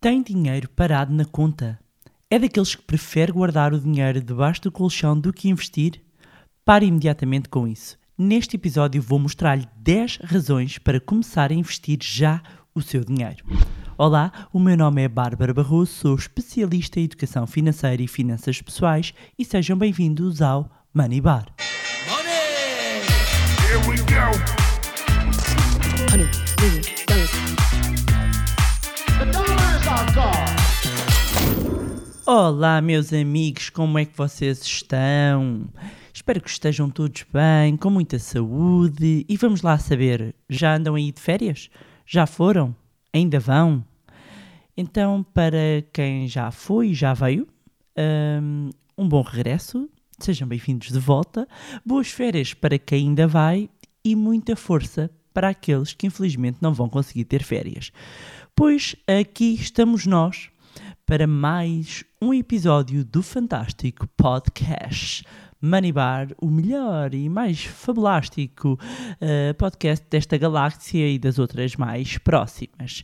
Tem dinheiro parado na conta? É daqueles que prefere guardar o dinheiro debaixo do colchão do que investir? Pare imediatamente com isso. Neste episódio vou mostrar-lhe 10 razões para começar a investir já o seu dinheiro. Olá, o meu nome é Bárbara Barroso, sou especialista em educação financeira e finanças pessoais e sejam bem-vindos ao Money Bar. Money! Here we go! Olá, meus amigos, como é que vocês estão? Espero que estejam todos bem, com muita saúde. E vamos lá saber: já andam aí de férias? Já foram? Ainda vão? Então, para quem já foi já veio, hum, um bom regresso, sejam bem-vindos de volta. Boas férias para quem ainda vai e muita força para aqueles que infelizmente não vão conseguir ter férias. Pois aqui estamos nós para mais um episódio do fantástico podcast Money Bar, o melhor e mais fabulástico eh, podcast desta galáxia e das outras mais próximas.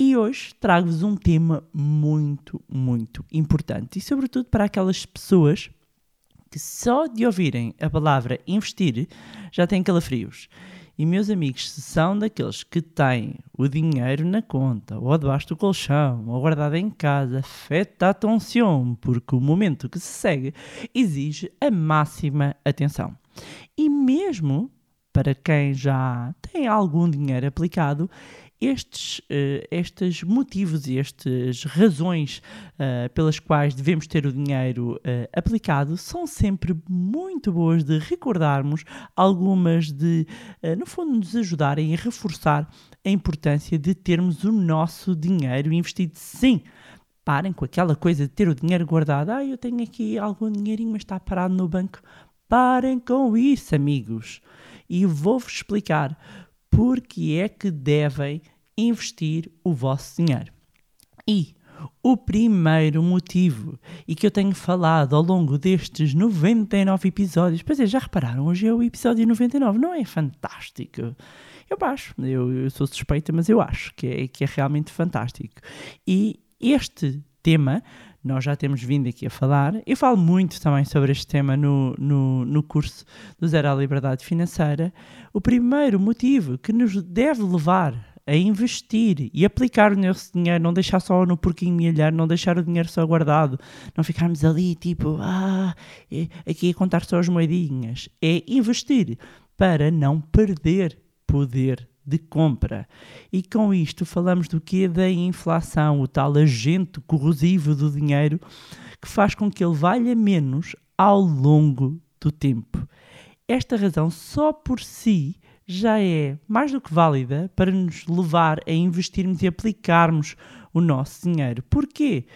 E hoje trago-vos um tema muito, muito importante e, sobretudo, para aquelas pessoas que só de ouvirem a palavra investir já têm calafrios. E meus amigos, se são daqueles que têm o dinheiro na conta, ou debaixo do colchão, ou guardado em casa, faites attention, porque o momento que se segue exige a máxima atenção. E mesmo para quem já tem algum dinheiro aplicado, estes, eh, estes motivos e estas razões eh, pelas quais devemos ter o dinheiro eh, aplicado são sempre muito boas de recordarmos, algumas de, no fundo, nos ajudarem a reforçar a importância de termos o nosso dinheiro investido. Sim, parem com aquela coisa de ter o dinheiro guardado. Ah, eu tenho aqui algum dinheirinho, mas está parado no banco. Parem com isso, amigos. E vou-vos explicar porque é que devem investir o vosso dinheiro. E o primeiro motivo, e que eu tenho falado ao longo destes 99 episódios, pois é, já repararam, hoje é o episódio 99, não é fantástico? Eu acho, eu, eu sou suspeita, mas eu acho que é, que é realmente fantástico. E este tema, nós já temos vindo aqui a falar, eu falo muito também sobre este tema no, no, no curso do Zero à Liberdade Financeira. O primeiro motivo que nos deve levar a investir e aplicar o nosso dinheiro, não deixar só no porquinho milhar, não deixar o dinheiro só guardado, não ficarmos ali tipo, ah, aqui a contar só as moedinhas. É investir para não perder poder de compra. E com isto falamos do que da inflação, o tal agente corrosivo do dinheiro que faz com que ele valha menos ao longo do tempo. Esta razão só por si já é mais do que válida para nos levar a investirmos e aplicarmos o nosso dinheiro. Porquê?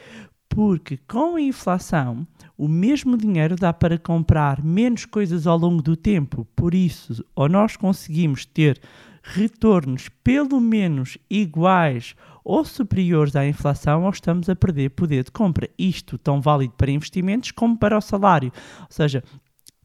Porque com a inflação, o mesmo dinheiro dá para comprar menos coisas ao longo do tempo. Por isso, ou nós conseguimos ter retornos pelo menos iguais ou superiores à inflação, ou estamos a perder poder de compra. Isto tão válido para investimentos como para o salário. Ou seja,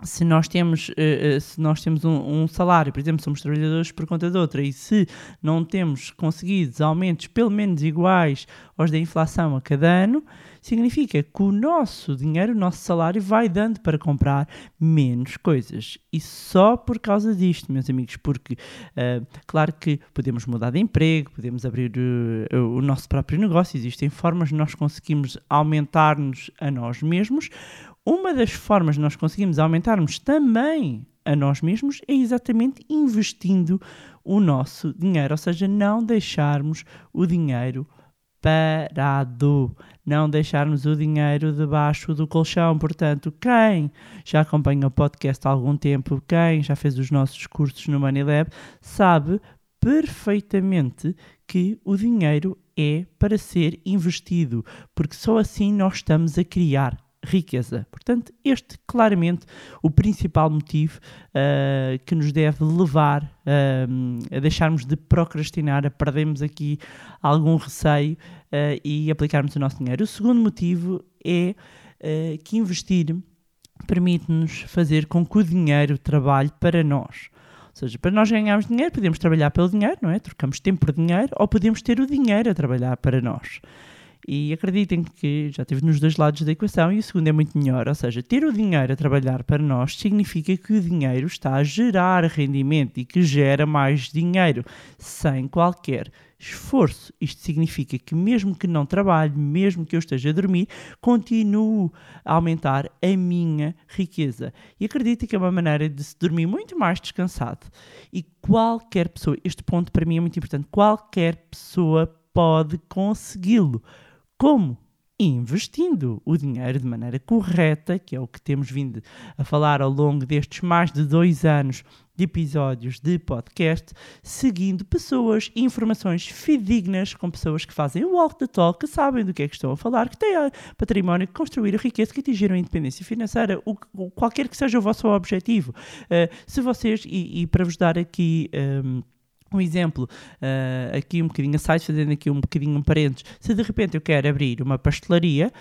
se nós temos, uh, uh, se nós temos um, um, salário, por exemplo, somos trabalhadores por conta de outra, e se não temos conseguido aumentos pelo menos iguais aos da inflação a cada ano, significa que o nosso dinheiro, o nosso salário vai dando para comprar menos coisas. E só por causa disto, meus amigos, porque uh, claro que podemos mudar de emprego, podemos abrir o nosso próprio negócio, existem formas de nós conseguirmos aumentar-nos a nós mesmos. Uma das formas de nós conseguimos aumentarmos também a nós mesmos é exatamente investindo o nosso dinheiro, ou seja, não deixarmos o dinheiro parado, não deixarmos o dinheiro debaixo do colchão. Portanto, quem já acompanha o podcast há algum tempo, quem já fez os nossos cursos no MoneyLab, sabe perfeitamente que o dinheiro é para ser investido, porque só assim nós estamos a criar riqueza. Portanto, este claramente o principal motivo uh, que nos deve levar uh, a deixarmos de procrastinar, a perdermos aqui algum receio uh, e aplicarmos o nosso dinheiro. O segundo motivo é que investir permite-nos fazer com que o dinheiro trabalhe para nós. Ou seja, para nós ganharmos dinheiro, podemos trabalhar pelo dinheiro, não é? Trocamos tempo por dinheiro, ou podemos ter o dinheiro a trabalhar para nós. E acreditem que já estive nos dois lados da equação e o segundo é muito melhor. Ou seja, ter o dinheiro a trabalhar para nós significa que o dinheiro está a gerar rendimento e que gera mais dinheiro sem qualquer esforço. Isto significa que, mesmo que não trabalhe, mesmo que eu esteja a dormir, continuo a aumentar a minha riqueza. E acredito que é uma maneira de se dormir muito mais descansado. E qualquer pessoa, este ponto para mim é muito importante, qualquer pessoa pode consegui-lo. Como? Investindo o dinheiro de maneira correta, que é o que temos vindo a falar ao longo destes mais de dois anos de episódios de podcast, seguindo pessoas e informações fidedignas com pessoas que fazem o walk the talk, que sabem do que é que estão a falar, que têm património, que construíram riqueza, que atingiram a independência financeira, o, qualquer que seja o vosso objetivo. Uh, se vocês, e, e para vos dar aqui. um, um exemplo, uh, aqui um bocadinho a site, fazendo aqui um bocadinho um parênteses. Se de repente eu quero abrir uma pastelaria,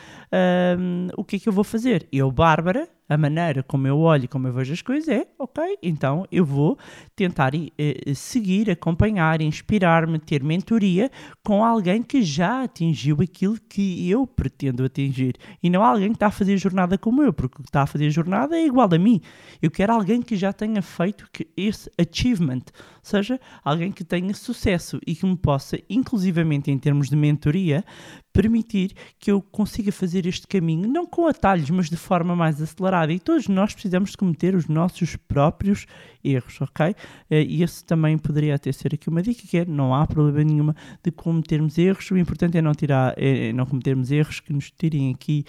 um, o que é que eu vou fazer? Eu, Bárbara, a maneira como eu olho como eu vejo as coisas é, ok, então eu vou tentar eh, seguir, acompanhar, inspirar-me, ter mentoria com alguém que já atingiu aquilo que eu pretendo atingir e não alguém que está a fazer jornada como eu, porque o que está a fazer jornada é igual a mim. Eu quero alguém que já tenha feito esse achievement, ou seja, alguém que tenha sucesso e que me possa, inclusivamente em termos de mentoria, permitir que eu consiga fazer este caminho, não com atalhos, mas de forma mais acelerada. E todos nós precisamos de cometer os nossos próprios erros, ok? Eh, E esse também poderia até ser aqui uma dica, que é, não há problema nenhuma de cometermos erros, o importante é não, tirar, é não cometermos erros que nos tirem aqui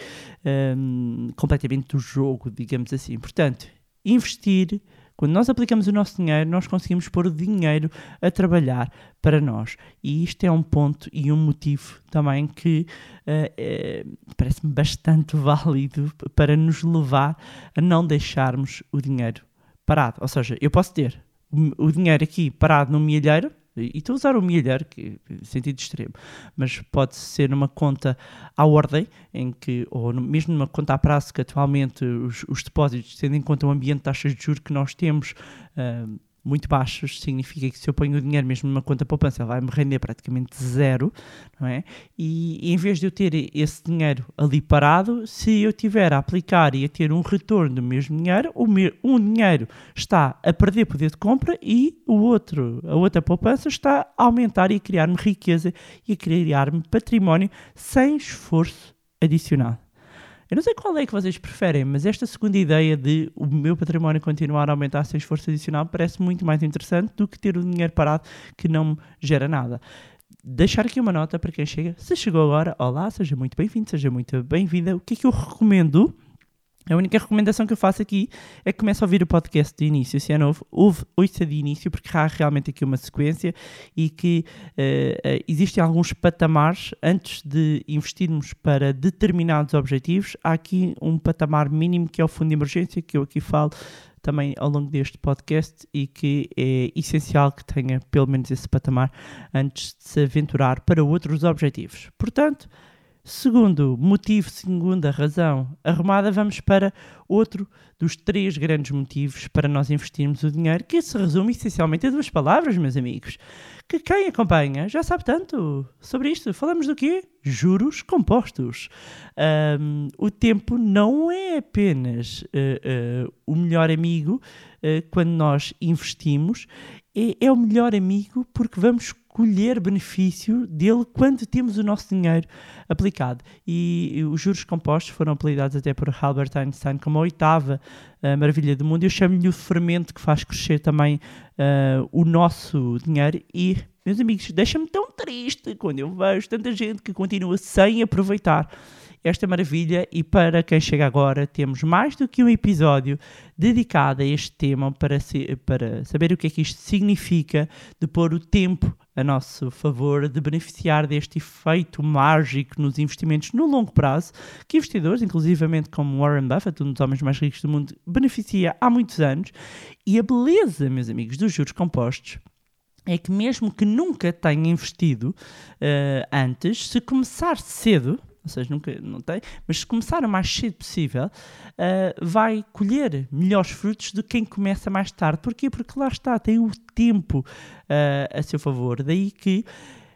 hum, completamente do jogo, digamos assim. Portanto, investir, quando nós aplicamos o nosso dinheiro, nós conseguimos pôr o dinheiro a trabalhar para nós. E isto é um ponto e um motivo também que eh, parece-me bastante válido para nos levar a não deixarmos o dinheiro parado. Ou seja, eu posso ter o dinheiro aqui parado no milheiro, e estou a usar o milheiro, que sentido extremo, mas pode ser numa conta à ordem, em que, ou mesmo numa conta a prazo, que atualmente os, os depósitos, tendo em conta o ambiente de taxas de juros que nós temos, ah, muito baixos, significa que se eu ponho o dinheiro mesmo numa conta poupança, vai-me render praticamente zero, não é? E, em vez de eu ter esse dinheiro ali parado, se eu tiver a aplicar e a ter um retorno do mesmo dinheiro, o me- um dinheiro está a perder poder de compra e o outro, a outra poupança está a aumentar e a criar-me riqueza e a criar-me património sem esforço adicional. Eu não sei qual é que vocês preferem, mas esta segunda ideia de o meu património continuar a aumentar sem esforço adicional parece muito mais interessante do que ter o dinheiro parado que não gera nada. Deixar aqui uma nota para quem chega. Se chegou agora, olá, seja muito bem-vindo, seja muito bem-vinda. O que é que eu recomendo? A única recomendação que eu faço aqui é que comece a ouvir o podcast de início. Se é novo, ouve, ouça de início, porque há realmente aqui uma sequência e que eh, eh, existem alguns patamares antes de investirmos para determinados objetivos. Há aqui um patamar mínimo que é o fundo de emergência, que eu aqui falo também ao longo deste podcast e que é essencial que tenha pelo menos esse patamar antes de se aventurar para outros objetivos. Portanto, Segundo motivo, segunda razão arrumada, vamos para outro dos três grandes motivos para nós investirmos o dinheiro, que se resume essencialmente a duas palavras, meus amigos. Que quem acompanha já sabe tanto sobre isto. Falamos do quê? Juros compostos. Ahm, o tempo não é apenas eh, eh, o melhor amigo eh, quando nós investimos, é, é o melhor amigo porque vamos colher benefício dele quando temos o nosso dinheiro aplicado. E os juros compostos foram apelidados até por Albert Einstein como a oitava ah, maravilha do mundo. Eu chamo-lhe o fermento que faz crescer também ah, o nosso dinheiro. E, meus amigos, deixa-me tão triste quando eu vejo tanta gente que continua sem aproveitar esta maravilha e para quem chega agora temos mais do que um episódio dedicado a este tema para, se- para saber o que é que isto significa de pôr o tempo a nosso favor, de beneficiar deste efeito mágico nos investimentos no longo prazo, que investidores, inclusivamente como Warren Buffett, um dos homens mais ricos do mundo, beneficia há muitos anos. E a beleza, meus amigos, dos juros compostos é que mesmo que nunca tenha investido eh, antes, se começar cedo, ou seja, nunca não tem, mas se começar o mais cedo possível, eh, vai colher melhores frutos do que quem começa mais tarde. Porquê? Porque lá está, tem o tempo eh, a seu favor. Daí que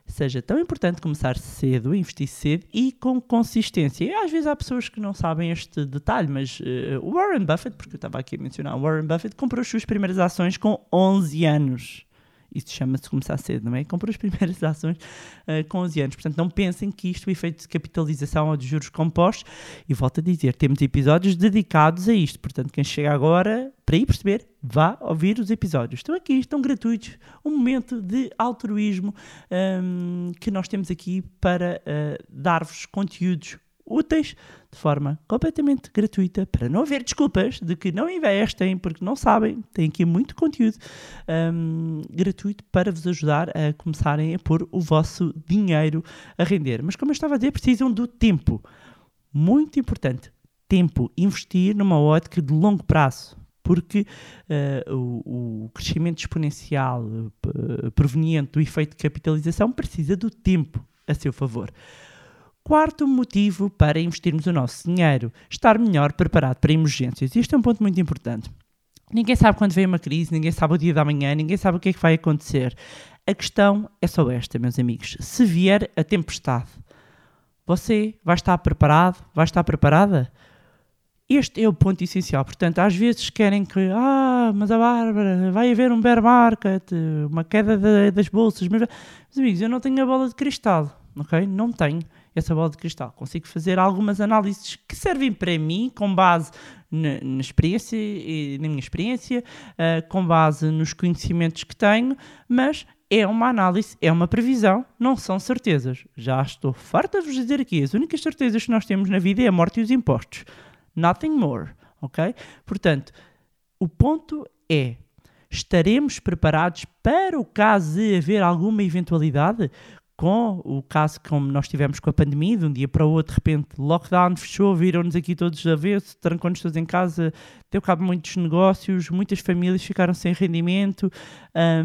seja tão importante começar cedo, investir cedo e com consistência. E às vezes há pessoas que não sabem este detalhe, mas uh, Warren Buffett, porque eu estava aqui a mencionar, Warren Buffett comprou as suas primeiras ações com 11 anos. Isso chama-se começar cedo, não é? Comprou as primeiras ações uh, com 11 anos. Portanto, não pensem que isto é efeito de capitalização ou de juros compostos. E volto a dizer, temos episódios dedicados a isto. Portanto, quem chega agora, para ir perceber, vá ouvir os episódios. Estão aqui, estão gratuitos. Um momento de altruísmo um, que nós temos aqui para uh, dar-vos conteúdos úteis de forma completamente gratuita para não haver desculpas de que não investem porque não sabem. Tem aqui muito conteúdo um, gratuito para vos ajudar a começarem a pôr o vosso dinheiro a render. Mas como eu estava a dizer, precisam do tempo. Muito importante. Tempo. Investir numa ótica de longo prazo porque uh, o, o, crescimento exponencial uh, proveniente do efeito de capitalização precisa do tempo a seu favor. Quarto motivo para investirmos o nosso dinheiro: estar melhor preparado para emergências. Isto é um ponto muito importante. Ninguém sabe quando vem uma crise, ninguém sabe o dia da manhã, ninguém sabe o que é que vai acontecer. A questão é só esta, meus amigos. Se vier a tempestade, você vai estar preparado? Vai estar preparada? Este é o ponto essencial. Portanto, às vezes querem que, ah, mas a Bárbara, vai haver um bear market, uma queda de, das bolsas. Meus amigos, eu não tenho a bola de cristal, ok? Não tenho essa bola de cristal. Consigo fazer algumas análises que servem para mim, com base na, na experiência, na minha experiência, uh, com base nos conhecimentos que tenho, mas é uma análise, é uma previsão, não são certezas. Já estou farta de vos dizer aqui, as únicas certezas que nós temos na vida é a morte e os impostos. Nothing more, ok? Portanto, o ponto é, estaremos preparados para o caso de haver alguma eventualidade? Com o caso como nós tivemos com a pandemia, de um dia para o outro, de repente, lockdown fechou, viram-nos aqui todos a ver, trancou-nos todos em casa, deu cabo muitos negócios, muitas famílias ficaram sem rendimento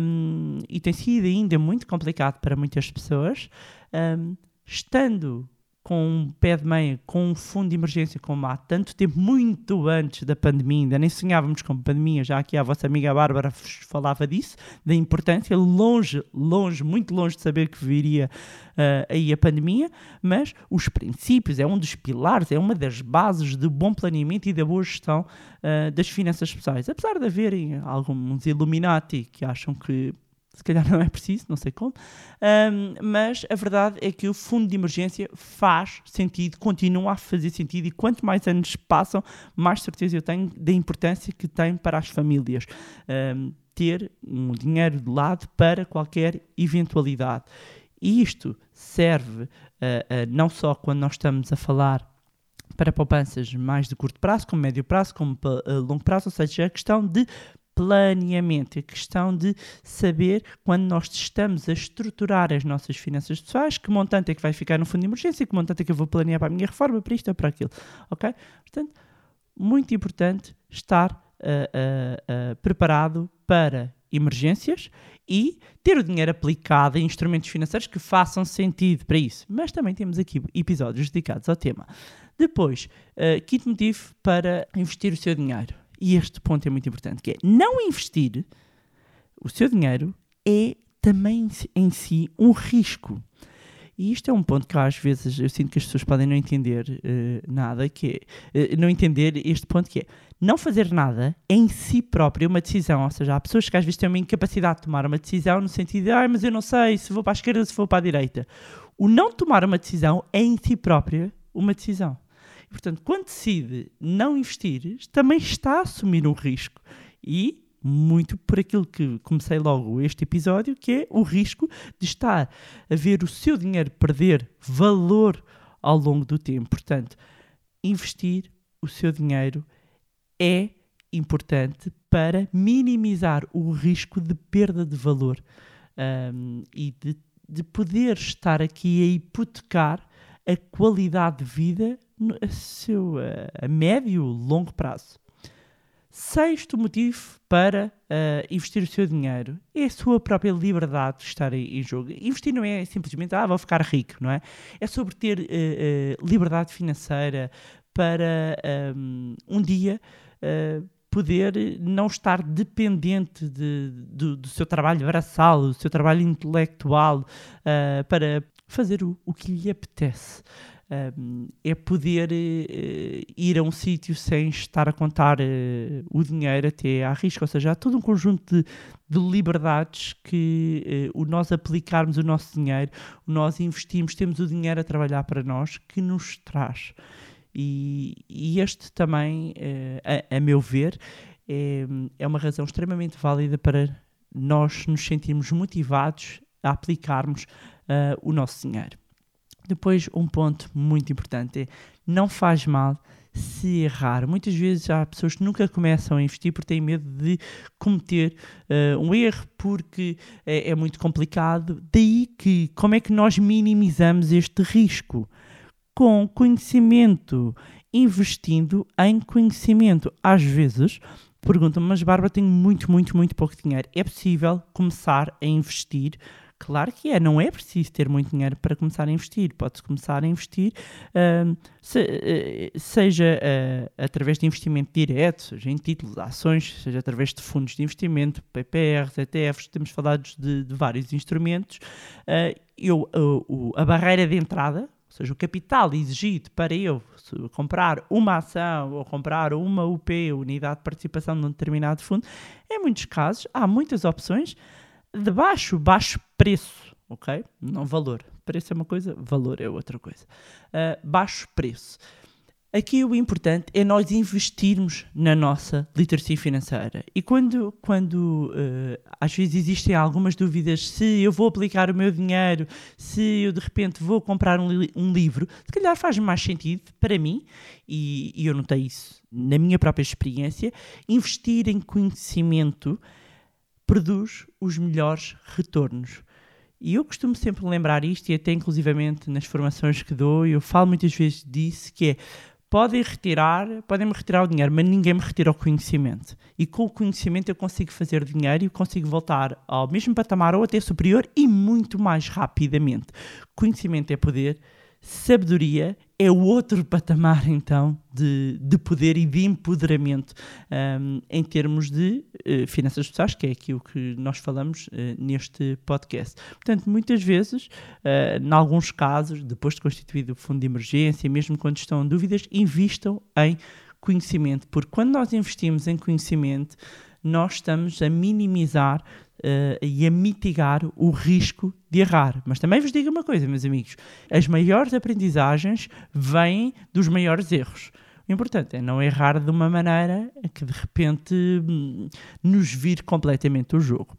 um, e tem sido ainda muito complicado para muitas pessoas. Um, estando com um pé de meia, com um fundo de emergência como há tanto tempo, muito antes da pandemia, ainda nem sonhávamos com pandemia, já aqui a vossa amiga Bárbara falava disso, da importância, longe, longe, muito longe de saber que viria uh, aí a pandemia, mas os princípios, é um dos pilares, é uma das bases do bom planeamento e da boa gestão uh, das finanças pessoais. Apesar de haverem alguns Illuminati que acham que se calhar não é preciso, não sei como, um, mas a verdade é que o fundo de emergência faz sentido, continua a fazer sentido, e quanto mais anos passam, mais certeza eu tenho da importância que tem para as famílias um, ter um dinheiro de lado para qualquer eventualidade. E isto serve uh, uh, não só quando nós estamos a falar para poupanças mais de curto prazo, como médio prazo, como uh, longo prazo, ou seja, a questão de planeamento, a questão de saber quando nós estamos a estruturar as nossas finanças pessoais, que montante é que vai ficar no fundo de emergência, que montante é que eu vou planear para a minha reforma, para isto ou para aquilo, ok? Portanto, muito importante estar uh, uh, uh, preparado para emergências e ter o dinheiro aplicado em instrumentos financeiros que façam sentido para isso. Mas também temos aqui episódios dedicados ao tema. Depois, quinto motivo para investir o seu dinheiro e este ponto é muito importante, que é não investir o seu dinheiro é também em si um risco. E isto é um ponto que às vezes eu sinto que as pessoas podem não entender uh, nada, que é, uh, não entender este ponto que é não fazer nada é em si próprio uma decisão, ou seja, há pessoas que às vezes têm uma incapacidade de tomar uma decisão no sentido de, ah, mas eu não sei se vou para a esquerda ou se vou para a direita. O não tomar uma decisão é em si própria uma decisão. Portanto, quando decide não investir, também está a assumir um risco. E muito por aquilo que comecei logo este episódio, que é o risco de estar a ver o seu dinheiro perder valor ao longo do tempo. Portanto, investir o seu dinheiro é importante para minimizar o risco de perda de valor um, e de, de poder estar aqui a hipotecar a qualidade de vida a, seu, a médio, longo prazo. Sexto motivo para uh, investir o seu dinheiro é a sua própria liberdade de estar em, em, jogo. Investir não é simplesmente, ah, vou ficar rico, não é? É sobre ter uh, uh, liberdade financeira para um, um dia poder não estar dependente de- do, do seu trabalho braçal, do seu trabalho intelectual ah, para fazer o, o que lhe apetece. Um, é poder eh, ir a um sítio sem estar a contar eh, o dinheiro até à risca, ou seja, há todo um conjunto de, de liberdades que eh, o nós aplicarmos o nosso dinheiro, o nós investimos, temos o dinheiro a trabalhar para nós, que nos traz. E, e este também, a, a meu ver, é, é uma razão extremamente válida para nós nos sentirmos motivados a aplicarmos o nosso dinheiro. Depois, um ponto muito importante é não faz mal se errar. Muitas vezes há pessoas que nunca começam a investir porque têm medo de cometer eh, um erro porque é, é muito complicado. Daí que como é que nós minimizamos este risco? Com conhecimento, investindo em conhecimento. Às vezes perguntam-me, mas Bárbara, tenho muito, muito, muito pouco dinheiro. É possível começar a investir? Claro que é, não é preciso ter muito dinheiro para começar a investir. Pode-se começar a investir, ahm, se- eh, seja eh, através de investimento direto, seja em títulos, ações, seja através de fundos de investimento, PPRs, ETFs, temos falado de, de vários instrumentos. Ah, eu, a barreira de entrada, ou seja, o capital exigido para eu comprar uma ação ou comprar uma UP, unidade de participação num determinado fundo, em muitos casos há muitas opções de baixo, baixo preço, ok? Não valor. Preço é uma coisa, valor é outra coisa. Ah, baixo preço. Aqui o importante é nós investirmos na nossa literacia financeira. E quando, quando eh, às vezes existem algumas dúvidas se eu vou aplicar o meu dinheiro, se eu de repente vou comprar um, li- um livro, se calhar faz mais sentido para mim, e, e eu notei isso na minha própria experiência, investir em conhecimento produz os melhores retornos. E eu costumo sempre lembrar isto, e até inclusivamente nas formações que dou, eu falo muitas vezes disso, que é, podem retirar, podem-me retirar o dinheiro, mas ninguém me retira o conhecimento. E com o conhecimento eu consigo fazer dinheiro e consigo voltar ao mesmo patamar ou até superior e muito mais rapidamente. Conhecimento é poder, sabedoria é o outro patamar, então, de, de poder e de empoderamento um, em termos de eh, finanças pessoais, que é aquilo que nós falamos eh, neste podcast. Portanto, muitas vezes, eh, em alguns casos, depois de constituído o fundo de emergência, mesmo quando estão em dúvidas, invistam em conhecimento, porque quando nós investimos em conhecimento, nós estamos a minimizar eh, e a mitigar o risco de errar. Mas também vos digo uma coisa, meus amigos: as maiores aprendizagens vêm dos maiores erros. O importante é não errar de uma maneira que de repente hum, nos vire completamente o jogo.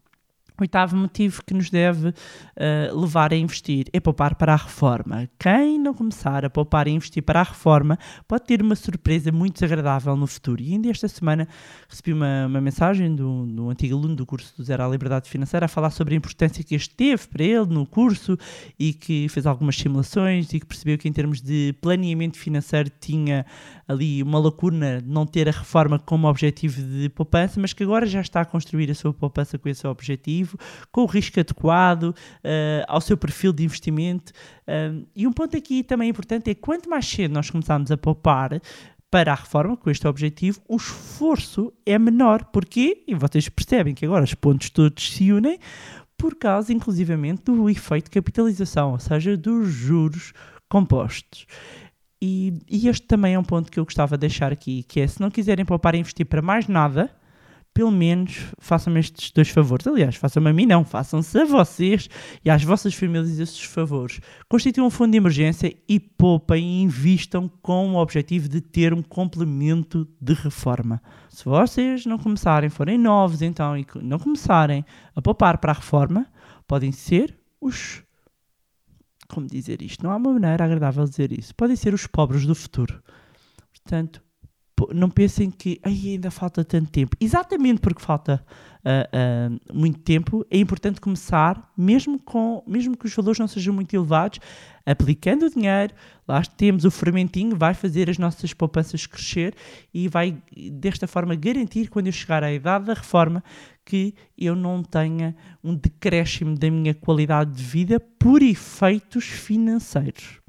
Oitavo motivo que nos deve eh, levar a investir é poupar para a reforma. Quem não começar a poupar e investir para a reforma pode ter uma surpresa muito desagradável no futuro. E ainda esta semana recebi uma, uma mensagem do, do antigo aluno do curso do Zero à Liberdade Financeira a falar sobre a importância que este teve para ele no curso e que fez algumas simulações e que percebeu que em termos de planeamento financeiro tinha ali uma lacuna de não ter a reforma como objetivo de poupança, mas que agora já está a construir a sua poupança com esse objetivo, com o risco adequado eh, ao seu perfil de investimento. Um, e um ponto aqui também importante é quanto mais cedo nós começarmos a poupar para a reforma, com este objetivo, o esforço é menor. Porquê? E vocês percebem que agora os pontos todos se unem por causa, inclusivamente, do efeito de capitalização, ou seja, dos juros compostos. E, e este também é um ponto que eu gostava de deixar aqui, que é, se não quiserem poupar e investir para mais nada, pelo menos façam-me estes dois favores. Aliás, façam-me a mim não, façam-se a vocês e às vossas famílias estes favores. Constituam um fundo de emergência e poupem e invistam com o objetivo de ter um complemento de reforma. Se vocês não começarem, forem novos então e não começarem a poupar para a reforma, podem ser os como dizer isto? Não há uma maneira agradável de dizer isso. Podem ser os pobres do futuro. Portanto, po- não pensem que "Ai, ainda falta tanto tempo. Exatamente porque falta ah, ah, muito tempo, é importante começar, mesmo, com, mesmo que os valores não sejam muito elevados, aplicando o dinheiro. Lá temos o fermentinho, vai fazer as nossas poupanças crescer e vai, desta forma, garantir, quando eu chegar à idade da reforma, que eu não tenha um decréscimo da minha qualidade de vida por efeitos financeiros.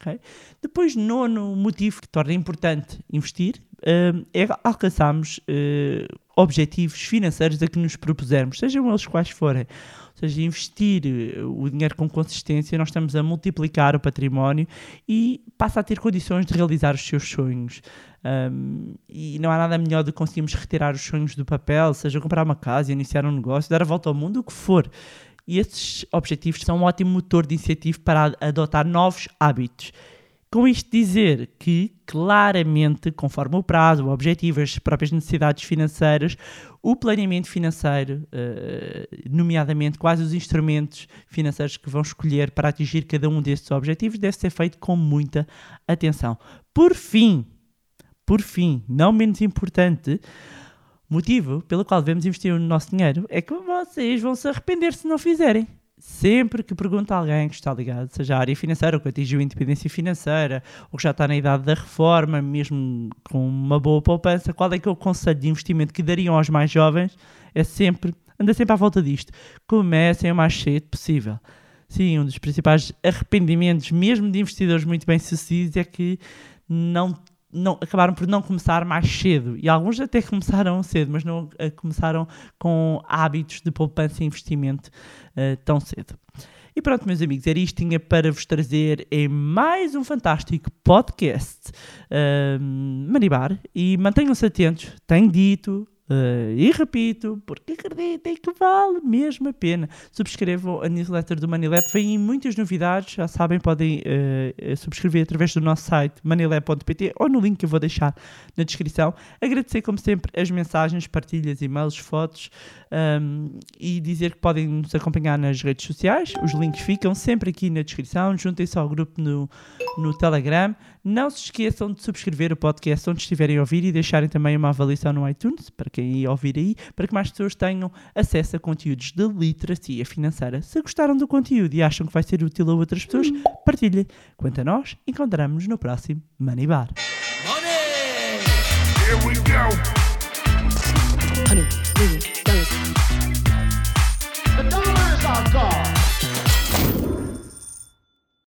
ok? Depois, nono motivo que torna importante investir, é alcançarmos eh, objetivos financeiros a que nos propusermos, sejam eles quais forem. Ou seja, investir eh, o dinheiro com consistência, nós estamos a multiplicar o património e passa a ter condições de realizar os seus sonhos. Um, e não há nada melhor do que conseguirmos retirar os sonhos do papel, seja comprar uma casa, iniciar um negócio, dar a volta ao mundo, o que for. E esses objetivos são um ótimo motor de incentivo para adotar novos hábitos. Com isto dizer que, claramente, conforme o prazo, o objetivo, as próprias necessidades financeiras, o planeamento financeiro, eh, nomeadamente quais os instrumentos financeiros que vão escolher para atingir cada um desses objetivos, deve ser feito com muita atenção. Por fim, por fim, não menos importante, motivo pelo qual devemos investir o nosso dinheiro é que vocês vão se arrepender se não fizerem. Sempre que pergunta a alguém que está ligado, seja à área financeira, ou que atingiu a independência financeira, ou que já está na idade da reforma, mesmo com uma boa poupança, qual é que é o conselho de investimento que dariam aos mais jovens? É sempre, anda sempre à volta disto. Comecem o mais cedo possível. Sim, um dos principais arrependimentos, mesmo de investidores muito bem sucedidos, é que não, não, acabaram por não começar mais cedo. E alguns até começaram cedo, mas não eh, começaram com hábitos de poupança e investimento eh, tão cedo. E pronto, meus amigos, era isto tinha para vos trazer em mais um fantástico podcast um, Manibar. E mantenham-se atentos, tenho dito. Eh, e repito, porque acreditem que vale mesmo a pena. Subscrevam a newsletter do Manilab, vêm muitas novidades, já sabem, podem eh, subscrever através do nosso site manilab.pt ou no link que eu vou deixar na descrição. Agradecer, como sempre, as mensagens, partilhas, e-mails, fotos um, e dizer que podem nos acompanhar nas redes sociais. Os links ficam sempre aqui na descrição. Juntem-se ao grupo no, no Telegram. Não se esqueçam de subscrever o podcast onde estiverem a ouvir e deixarem também uma avaliação no iTunes, para quem ia ouvir aí, para que mais pessoas tenham acesso a conteúdos de literacia financeira. Se gostaram do conteúdo e acham que vai ser útil a outras pessoas, partilhem. Quanto a nós, encontramos-nos no próximo Money Bar. Here we